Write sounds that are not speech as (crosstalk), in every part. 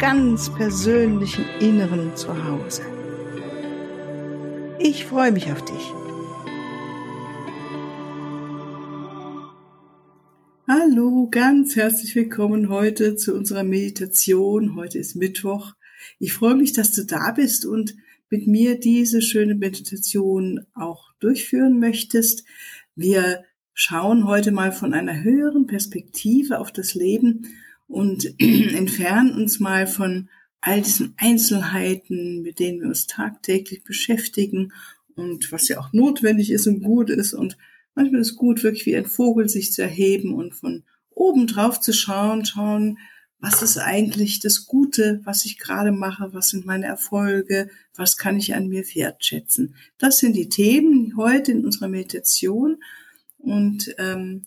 ganz persönlichen Inneren Zuhause. Ich freue mich auf dich. Hallo, ganz herzlich willkommen heute zu unserer Meditation. Heute ist Mittwoch. Ich freue mich, dass du da bist und mit mir diese schöne Meditation auch durchführen möchtest. Wir schauen heute mal von einer höheren Perspektive auf das Leben und (clears throat) entfernen uns mal von all diesen Einzelheiten, mit denen wir uns tagtäglich beschäftigen und was ja auch notwendig ist und gut ist. Und manchmal ist gut, wirklich wie ein Vogel sich zu erheben und von oben drauf zu schauen, schauen, was ist eigentlich das Gute, was ich gerade mache, was sind meine Erfolge, was kann ich an mir wertschätzen. Das sind die Themen heute in unserer Meditation und ähm,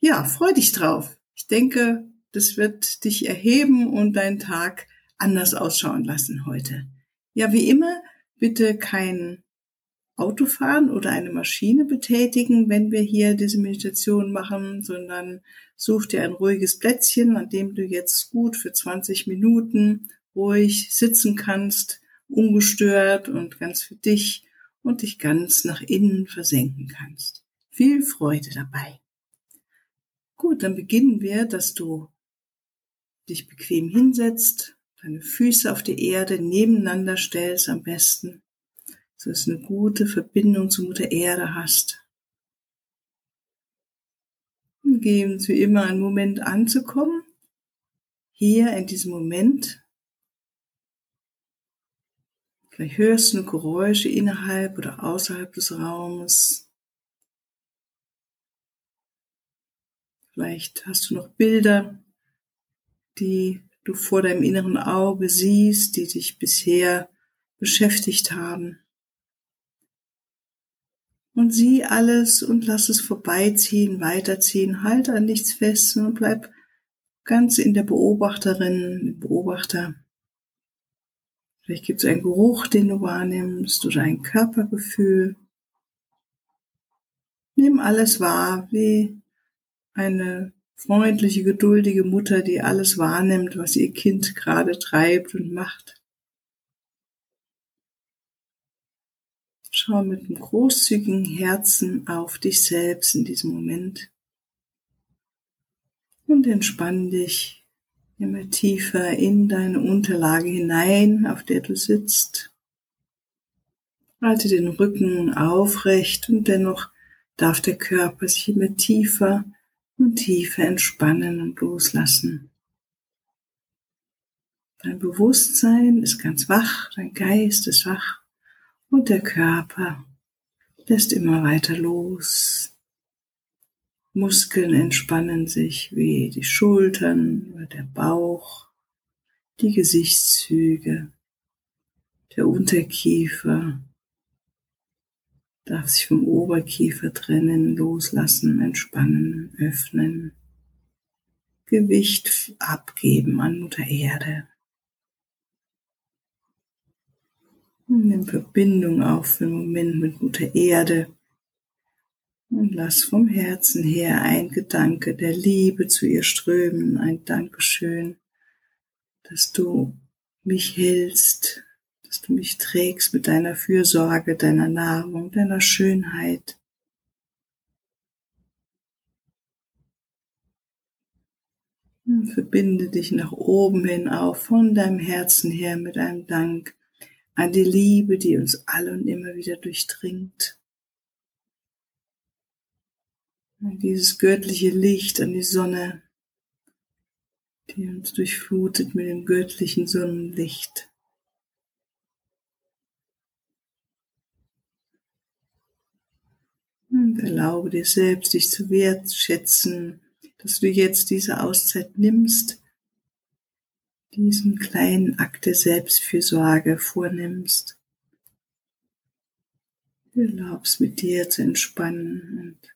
ja, freu dich drauf. Ich denke, das wird dich erheben und deinen Tag anders ausschauen lassen heute. Ja, wie immer, bitte kein Auto fahren oder eine Maschine betätigen, wenn wir hier diese Meditation machen, sondern such dir ein ruhiges Plätzchen, an dem du jetzt gut für 20 Minuten ruhig sitzen kannst, ungestört und ganz für dich und dich ganz nach innen versenken kannst. Viel Freude dabei. Gut, dann beginnen wir, dass du dich bequem hinsetzt, deine Füße auf die Erde nebeneinander stellst am besten so dass du eine gute Verbindung zu Mutter Erde hast. Und geben Sie immer einen Moment anzukommen, hier in diesem Moment. Vielleicht hörst du Geräusche innerhalb oder außerhalb des Raumes. Vielleicht hast du noch Bilder, die du vor deinem inneren Auge siehst, die dich bisher beschäftigt haben und sieh alles und lass es vorbeiziehen, weiterziehen, halte an nichts fest und bleib ganz in der Beobachterin, Beobachter. Vielleicht gibt es einen Geruch, den du wahrnimmst oder ein Körpergefühl. Nimm alles wahr, wie eine freundliche, geduldige Mutter, die alles wahrnimmt, was ihr Kind gerade treibt und macht. Schau mit einem großzügigen Herzen auf dich selbst in diesem Moment und entspann dich immer tiefer in deine Unterlage hinein, auf der du sitzt. Halte den Rücken aufrecht und dennoch darf der Körper sich immer tiefer und tiefer entspannen und loslassen. Dein Bewusstsein ist ganz wach, dein Geist ist wach und der Körper lässt immer weiter los. Muskeln entspannen sich wie die Schultern oder der Bauch, die Gesichtszüge, der Unterkiefer darf sich vom Oberkiefer trennen, loslassen, entspannen, öffnen, Gewicht abgeben an Mutter Erde. Nimm Verbindung auf für einen Moment mit Mutter Erde und lass vom Herzen her ein Gedanke der Liebe zu ihr strömen, ein Dankeschön, dass du mich hältst, dass du mich trägst mit deiner Fürsorge, deiner Nahrung, deiner Schönheit. Verbinde dich nach oben hin auf von deinem Herzen her mit einem Dank an die Liebe, die uns alle und immer wieder durchdringt. An dieses göttliche Licht, an die Sonne, die uns durchflutet mit dem göttlichen Sonnenlicht. Und erlaube dir selbst, dich zu wertschätzen, dass du jetzt diese Auszeit nimmst, diesen kleinen Akt der Selbstfürsorge vornimmst. Du erlaubst mit dir zu entspannen und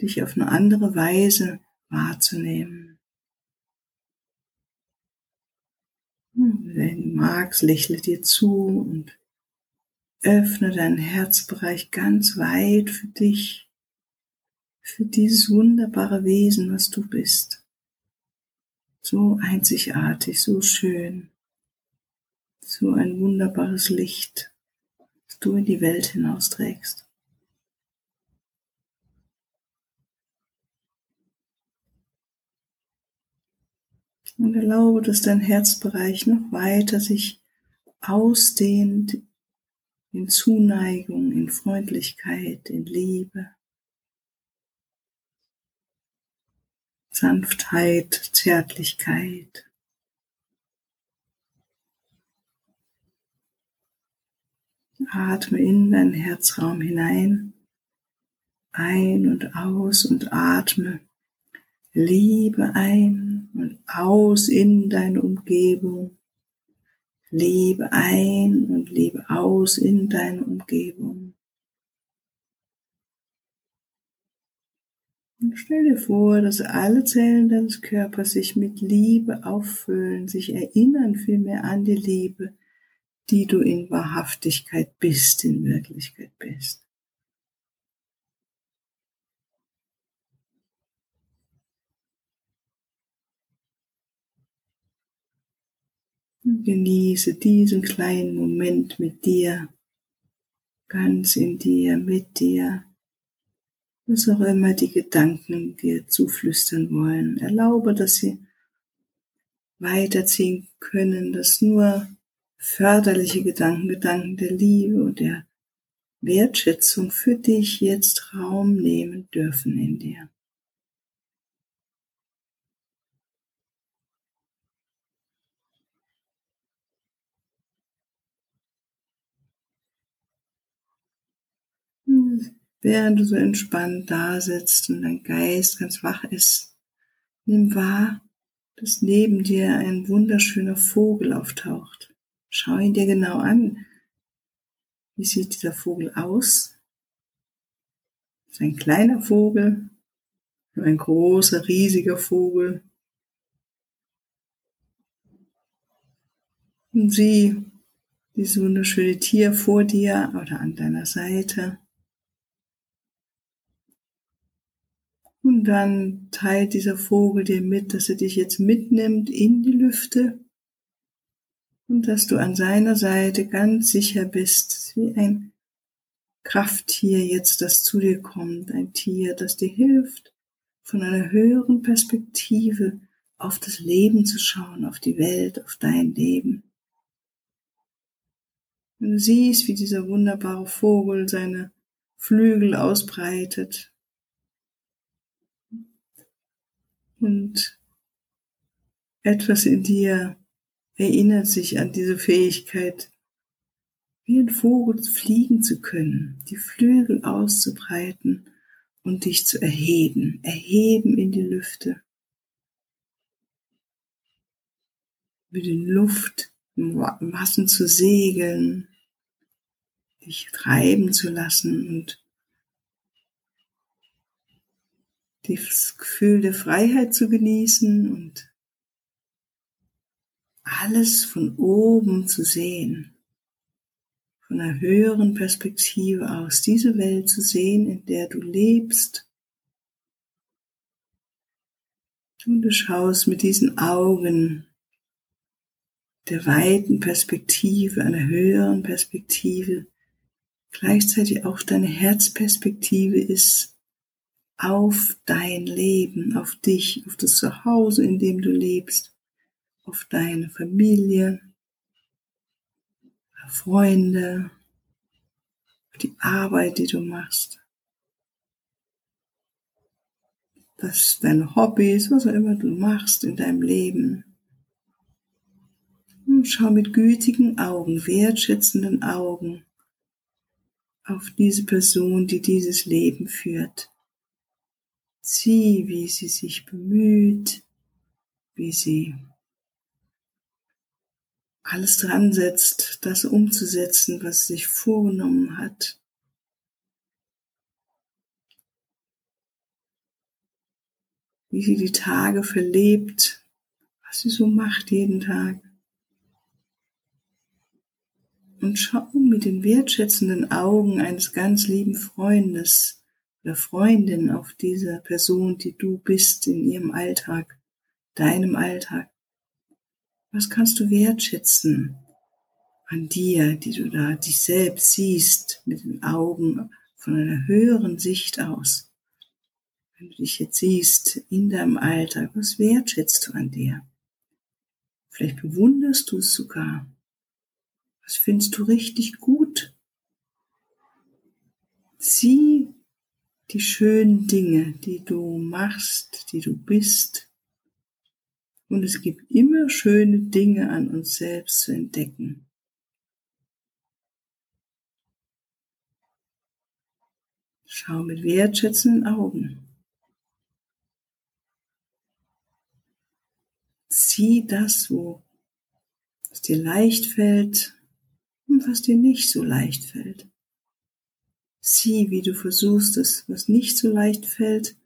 dich auf eine andere Weise wahrzunehmen. Wenn du magst, lächle dir zu und öffne deinen Herzbereich ganz weit für dich, für dieses wunderbare Wesen, was du bist. So einzigartig, so schön, so ein wunderbares Licht, das du in die Welt hinausträgst. Und erlaube, dass dein Herzbereich noch weiter sich ausdehnt in Zuneigung, in Freundlichkeit, in Liebe, Sanftheit, Zärtlichkeit. Atme in deinen Herzraum hinein, ein und aus und atme Liebe ein und aus in deine Umgebung. Liebe ein und Liebe aus in deine Umgebung. Und stell dir vor, dass alle Zellen deines Körpers sich mit Liebe auffüllen, sich erinnern vielmehr an die Liebe, die du in Wahrhaftigkeit bist, in Wirklichkeit bist. Genieße diesen kleinen Moment mit dir, ganz in dir, mit dir. Was auch immer die Gedanken dir zuflüstern wollen, erlaube, dass sie weiterziehen können, dass nur förderliche Gedanken, Gedanken der Liebe und der Wertschätzung für dich jetzt Raum nehmen dürfen in dir. Während du so entspannt da sitzt und dein Geist ganz wach ist, nimm wahr, dass neben dir ein wunderschöner Vogel auftaucht. Schau ihn dir genau an. Wie sieht dieser Vogel aus? Ist ein kleiner Vogel, ein großer, riesiger Vogel. Und sieh dieses wunderschöne Tier vor dir oder an deiner Seite. Und dann teilt dieser Vogel dir mit, dass er dich jetzt mitnimmt in die Lüfte und dass du an seiner Seite ganz sicher bist, wie ein Krafttier jetzt, das zu dir kommt, ein Tier, das dir hilft, von einer höheren Perspektive auf das Leben zu schauen, auf die Welt, auf dein Leben. Und du siehst, wie dieser wunderbare Vogel seine Flügel ausbreitet Und etwas in dir erinnert sich an diese Fähigkeit, wie ein Vogel fliegen zu können, die Flügel auszubreiten und dich zu erheben, erheben in die Lüfte, mit den Luft, Massen zu segeln, dich treiben zu lassen und das Gefühl der Freiheit zu genießen und alles von oben zu sehen, von einer höheren Perspektive aus, diese Welt zu sehen, in der du lebst. Und du schaust mit diesen Augen der weiten Perspektive, einer höheren Perspektive, gleichzeitig auch deine Herzperspektive ist, auf dein Leben, auf dich, auf das Zuhause, in dem du lebst, auf deine Familie, auf Freunde, auf die Arbeit, die du machst, das deine Hobbys, was auch immer du machst in deinem Leben. Und schau mit gütigen Augen, wertschätzenden Augen auf diese Person, die dieses Leben führt. Sieh, wie sie sich bemüht, wie sie alles dran setzt, das umzusetzen, was sie sich vorgenommen hat. Wie sie die Tage verlebt, was sie so macht jeden Tag. Und schau mit den wertschätzenden Augen eines ganz lieben Freundes oder Freundin auf diese Person, die du bist in ihrem Alltag, deinem Alltag. Was kannst du wertschätzen an dir, die du da dich selbst siehst mit den Augen von einer höheren Sicht aus? Wenn du dich jetzt siehst in deinem Alltag, was wertschätzt du an dir? Vielleicht bewunderst du es sogar. Was findest du richtig gut? Sieh die schönen Dinge, die du machst, die du bist, und es gibt immer schöne Dinge an uns selbst zu entdecken. Schau mit wertschätzenden Augen. Sieh das, wo es dir leicht fällt und was dir nicht so leicht fällt. Sieh, wie du versuchst, das, was nicht so leicht fällt,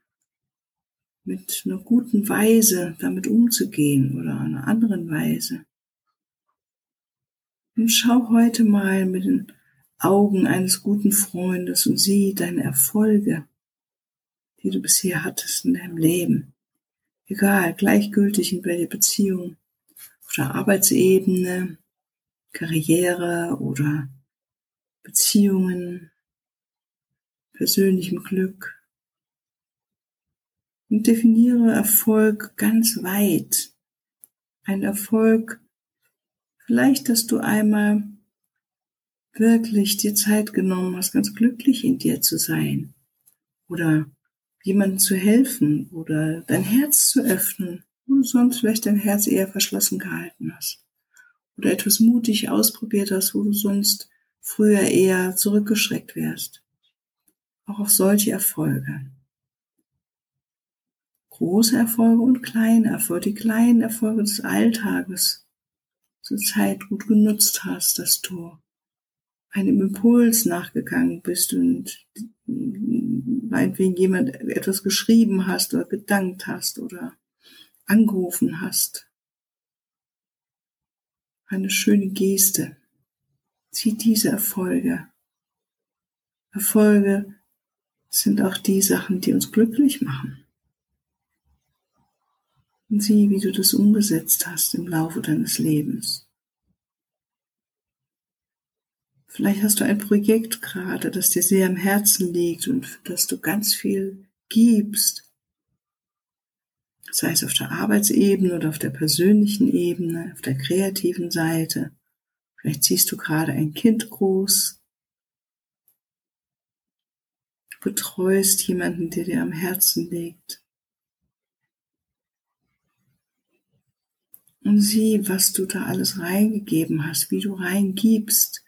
mit einer guten Weise damit umzugehen oder einer anderen Weise. Und schau heute mal mit den Augen eines guten Freundes und sieh deine Erfolge, die du bisher hattest in deinem Leben. Egal, gleichgültig in welcher Beziehung, auf der Arbeitsebene, Karriere oder Beziehungen, persönlichem Glück, und definiere Erfolg ganz weit. Ein Erfolg, vielleicht, dass du einmal wirklich dir Zeit genommen hast, ganz glücklich in dir zu sein oder jemandem zu helfen oder dein Herz zu öffnen, wo du sonst vielleicht dein Herz eher verschlossen gehalten hast oder etwas mutig ausprobiert hast, wo du sonst früher eher zurückgeschreckt wärst. Auch auf solche Erfolge große Erfolge und kleine Erfolge, die kleinen Erfolge des Alltages zur Zeit gut genutzt hast, dass du einem Impuls nachgegangen bist und meinetwegen jemand etwas geschrieben hast oder gedankt hast oder angerufen hast. Eine schöne Geste. Sieh diese Erfolge. Erfolge sind auch die Sachen, die uns glücklich machen. Und sieh, wie du das umgesetzt hast im Laufe deines Lebens. Vielleicht hast du ein Projekt gerade, das dir sehr am Herzen liegt und für das du ganz viel gibst. Sei es auf der Arbeitsebene oder auf der persönlichen Ebene, auf der kreativen Seite. Vielleicht siehst du gerade ein Kind groß. Du betreust jemanden, der dir am Herzen liegt. und sieh, was du da alles reingegeben hast, wie du reingibst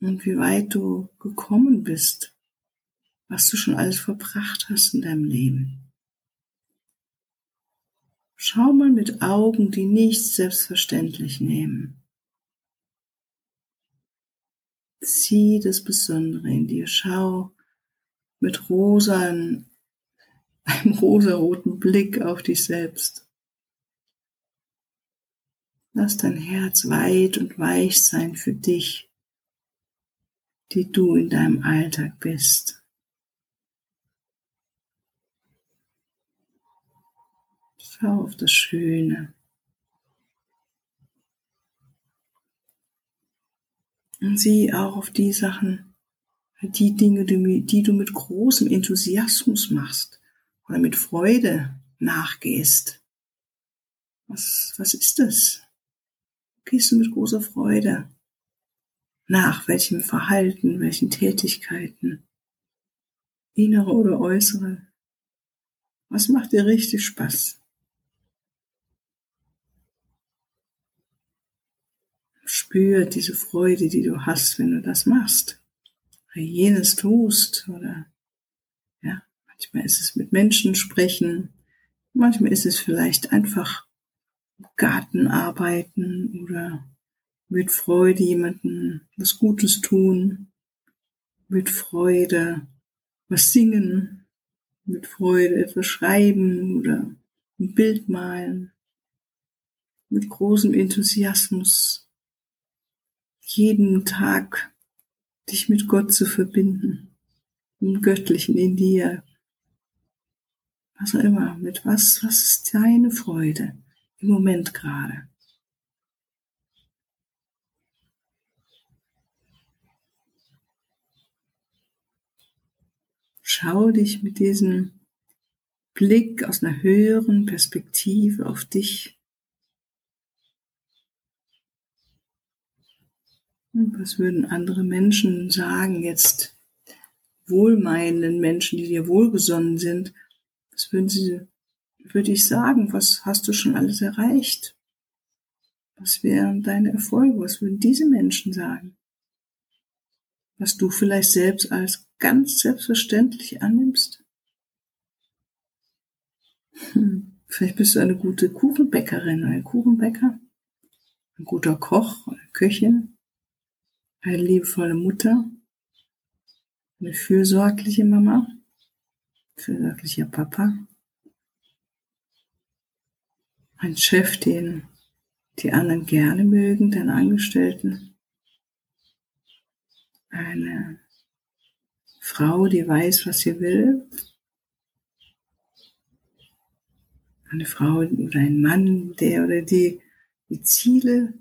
und wie weit du gekommen bist, was du schon alles verbracht hast in deinem Leben. Schau mal mit Augen, die nichts selbstverständlich nehmen. Sieh das Besondere in dir. Schau mit rosan, einem rosaroten Blick auf dich selbst. Lass dein Herz weit und weich sein für dich, die du in deinem Alltag bist. Schau auf das Schöne. Und sieh auch auf die Sachen, die Dinge, die du mit großem Enthusiasmus machst oder mit Freude nachgehst. Was, was ist das? gehst du mit großer Freude nach welchem Verhalten, welchen Tätigkeiten, innere oder äußere. Was macht dir richtig Spaß? Spür diese Freude, die du hast, wenn du das machst. Oder jenes tust. Oder ja, manchmal ist es mit Menschen sprechen. Manchmal ist es vielleicht einfach Garten arbeiten oder mit Freude jemandem was Gutes tun, mit Freude was singen, mit Freude etwas schreiben oder ein Bild malen, mit großem Enthusiasmus jeden Tag dich mit Gott zu verbinden, im Göttlichen in dir. Was auch immer, mit was, was ist deine Freude im Moment gerade? Schau dich mit diesem Blick aus einer höheren Perspektive auf dich. Und was würden andere Menschen sagen jetzt? Wohlmeinenden Menschen, die dir wohlgesonnen sind. Was würden sie, würde ich sagen? Was hast du schon alles erreicht? Was wären deine Erfolge? Was würden diese Menschen sagen? Was du vielleicht selbst als ganz selbstverständlich annimmst? Hm, vielleicht bist du eine gute Kuchenbäckerin, ein Kuchenbäcker, ein guter Koch, eine Köchin, eine liebevolle Mutter, eine fürsorgliche Mama, fürsorglicher Papa, ein Chef, den die anderen gerne mögen, deine Angestellten, eine Frau, die weiß, was sie will, eine Frau oder ein Mann, der oder die die Ziele,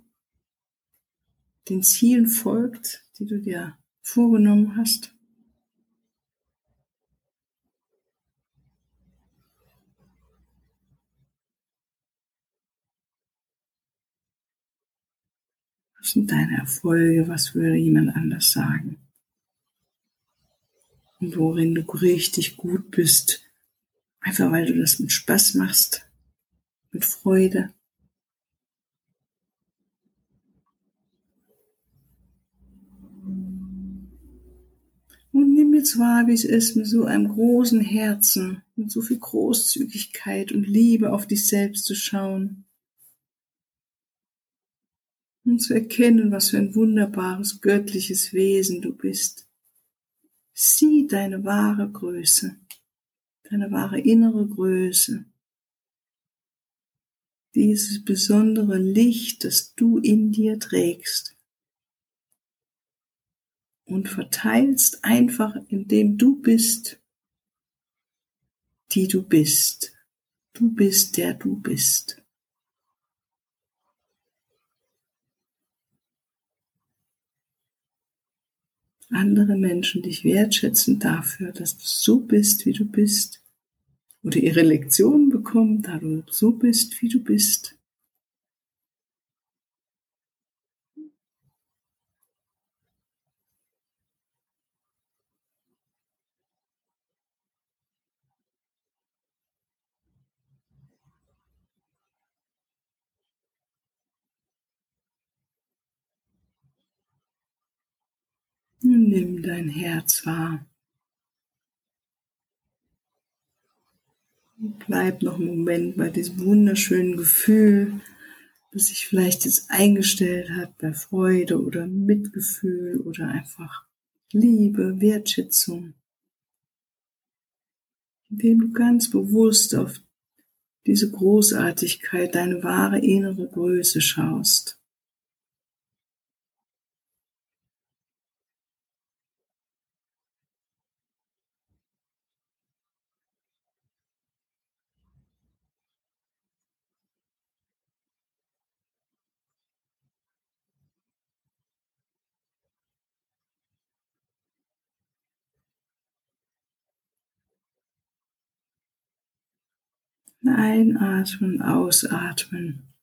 den Zielen folgt, die du dir vorgenommen hast. Was sind deine Erfolge? Was würde jemand anders sagen? Und worin du richtig gut bist, Einfach weil du das mit Spaß machst, mit Freude. Wahr, wie es ist, mit so einem großen Herzen, mit so viel Großzügigkeit und Liebe auf dich selbst zu schauen. Und zu erkennen, was für ein wunderbares, göttliches Wesen du bist. Sieh deine wahre Größe deine wahre innere Größe, dieses besondere Licht, das du in dir trägst und verteilst einfach, indem du bist, die du bist. Du bist, der du bist. andere Menschen dich wertschätzen dafür, dass du so bist, wie du bist, oder ihre Lektionen bekommen, da du so bist, wie du bist. Nimm dein Herz wahr. Bleib noch einen Moment bei diesem wunderschönen Gefühl, das sich vielleicht jetzt eingestellt hat bei Freude oder Mitgefühl oder einfach Liebe, Wertschätzung. Indem du ganz bewusst auf diese Großartigkeit, deine wahre innere Größe schaust. Einatmen, ausatmen.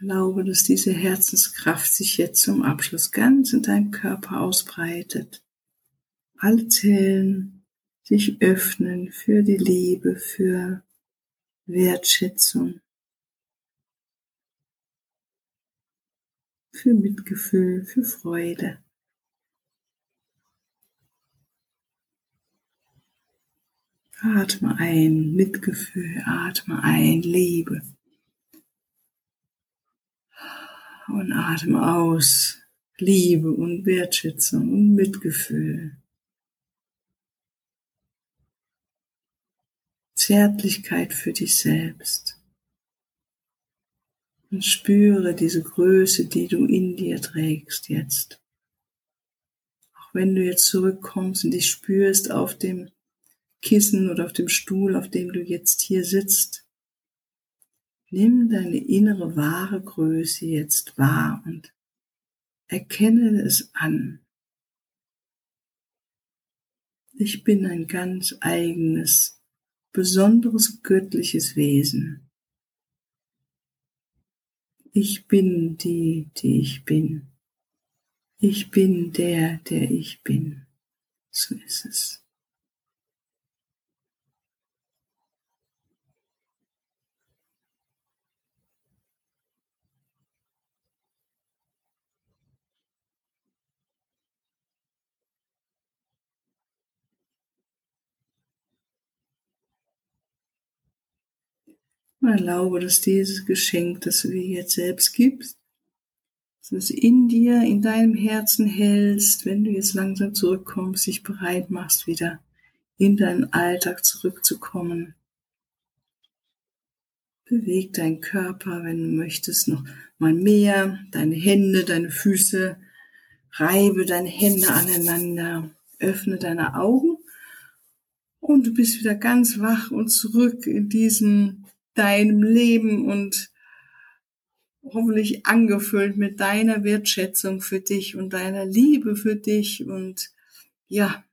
Erlaube, dass diese Herzenskraft sich jetzt zum Abschluss ganz in deinem Körper ausbreitet. Alle Zellen sich öffnen für die Liebe, für Wertschätzung, für Mitgefühl, für Freude. Atme ein Mitgefühl, atme ein Liebe. Und atme aus. Liebe und Wertschätzung und Mitgefühl. Zärtlichkeit für dich selbst. Und spüre diese Größe, die du in dir trägst jetzt. Auch wenn du jetzt zurückkommst und dich spürst auf dem Kissen oder auf dem Stuhl, auf dem du jetzt hier sitzt, nimm deine innere wahre Größe jetzt wahr und erkenne es an. Ich bin ein ganz eigenes, besonderes göttliches Wesen. Ich bin die, die ich bin. Ich bin der, der ich bin. So ist es. Erlaube, dass dieses Geschenk, das du dir jetzt selbst gibst, dass du es in dir, in deinem Herzen hältst, wenn du jetzt langsam zurückkommst, dich bereit machst, wieder in deinen Alltag zurückzukommen. Beweg deinen Körper, wenn du möchtest, noch mal mehr, deine Hände, deine Füße, reibe deine Hände aneinander, öffne deine Augen. Und du bist wieder ganz wach und zurück in diesen deinem Leben und hoffentlich angefüllt mit deiner Wertschätzung für dich und deiner Liebe für dich. Und ja,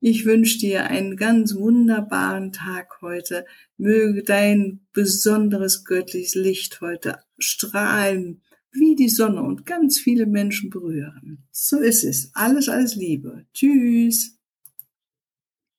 ich wünsche dir einen ganz wunderbaren Tag heute. Möge dein besonderes göttliches Licht heute strahlen wie die Sonne und ganz viele Menschen berühren. So ist es. Alles, alles Liebe. Tschüss.